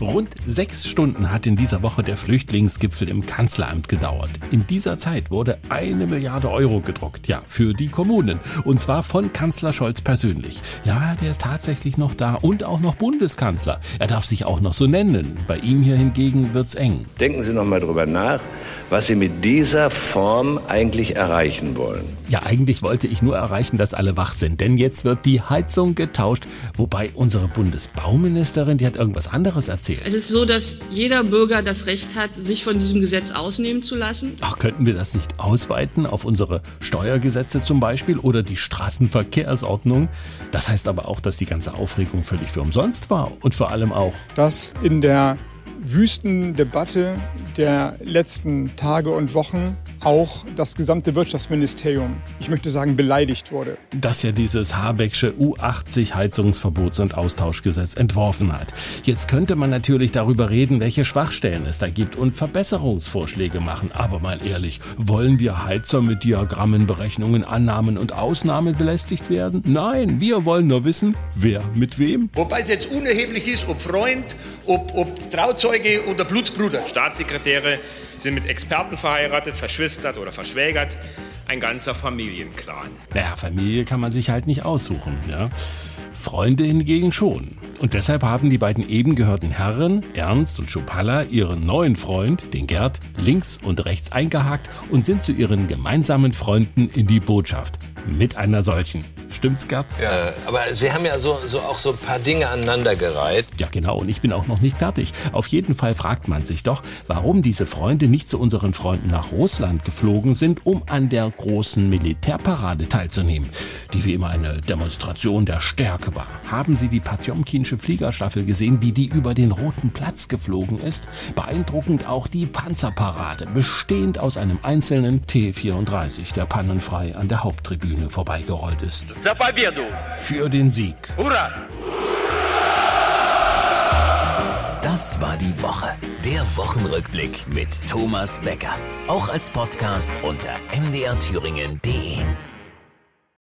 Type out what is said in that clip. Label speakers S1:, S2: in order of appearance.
S1: Rund sechs Stunden hat in dieser Woche der Flüchtlingsgipfel im Kanzleramt gedauert. In dieser Zeit wurde eine Milliarde Euro gedruckt, ja, für die Kommunen. Und zwar von Kanzler Scholz persönlich. Ja, der ist tatsächlich noch da und auch noch Bundeskanzler. Er darf sich auch noch so nennen. Bei ihm hier hingegen wird's eng.
S2: Denken Sie noch mal drüber nach, was Sie mit dieser Form eigentlich erreichen wollen.
S1: Ja, eigentlich wollte ich nur erreichen, dass alle wach sind, denn jetzt wird die Heizung getauscht, wobei unsere Bundesbauministerin, die hat irgendwas anderes erzählt.
S3: Es ist so, dass jeder Bürger das Recht hat, sich von diesem Gesetz ausnehmen zu lassen.
S1: Ach, könnten wir das nicht ausweiten auf unsere Steuergesetze zum Beispiel oder die Straßenverkehrsordnung? Das heißt aber auch, dass die ganze Aufregung völlig für umsonst war und vor allem auch,
S4: dass in der Wüstendebatte der letzten Tage und Wochen auch das gesamte Wirtschaftsministerium, ich möchte sagen, beleidigt wurde.
S1: dass ja dieses Habecksche U80 Heizungsverbots- und Austauschgesetz entworfen hat. Jetzt könnte man natürlich darüber reden, welche Schwachstellen es da gibt und Verbesserungsvorschläge machen. Aber mal ehrlich, wollen wir Heizer mit Diagrammen, Berechnungen, Annahmen und Ausnahmen belästigt werden? Nein, wir wollen nur wissen, wer mit wem.
S5: Wobei es jetzt unerheblich ist, ob Freund, ob, ob Trauzeuge oder Blutsbruder.
S6: Staatssekretäre sind mit Experten verheiratet, verschwistert oder verschwägert. Ein ganzer Familienclan.
S1: Naja, Familie kann man sich halt nicht aussuchen, ja. Freunde hingegen schon. Und deshalb haben die beiden eben gehörten Herren, Ernst und Schupalla, ihren neuen Freund, den Gerd, links und rechts eingehakt und sind zu ihren gemeinsamen Freunden in die Botschaft. Mit einer solchen. Stimmt's, Gerd?
S2: Ja, aber Sie haben ja so, so auch so ein paar Dinge aneinandergereiht.
S1: Ja, genau, und ich bin auch noch nicht fertig. Auf jeden Fall fragt man sich doch, warum diese Freunde nicht zu unseren Freunden nach Russland geflogen sind, um an der großen Militärparade teilzunehmen, die wie immer eine Demonstration der Stärke war. Haben Sie die Potjomkinsche Fliegerstaffel gesehen, wie die über den Roten Platz geflogen ist? Beeindruckend auch die Panzerparade, bestehend aus einem einzelnen T-34, der pannenfrei an der Haupttribüne vorbeigerollt ist. Für den Sieg.
S5: Hurra!
S7: Das war die Woche. Der Wochenrückblick mit Thomas Becker. Auch als Podcast unter mdrthüringen.de.